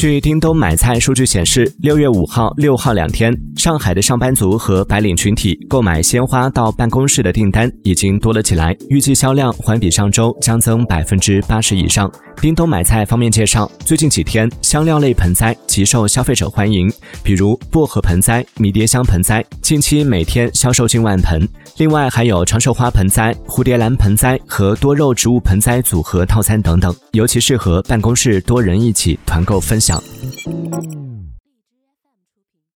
据叮咚买菜数据显示，六月五号、六号两天，上海的上班族和白领群体购买鲜花到办公室的订单已经多了起来，预计销量环比上周将增百分之八十以上。叮咚买菜方面介绍，最近几天香料类盆栽极受消费者欢迎，比如薄荷盆栽、迷迭香盆栽，近期每天销售近万盆。另外还有长寿花盆栽、蝴蝶兰盆栽和多肉植物盆栽组合套餐等等，尤其适合办公室多人一起团购分享。 안.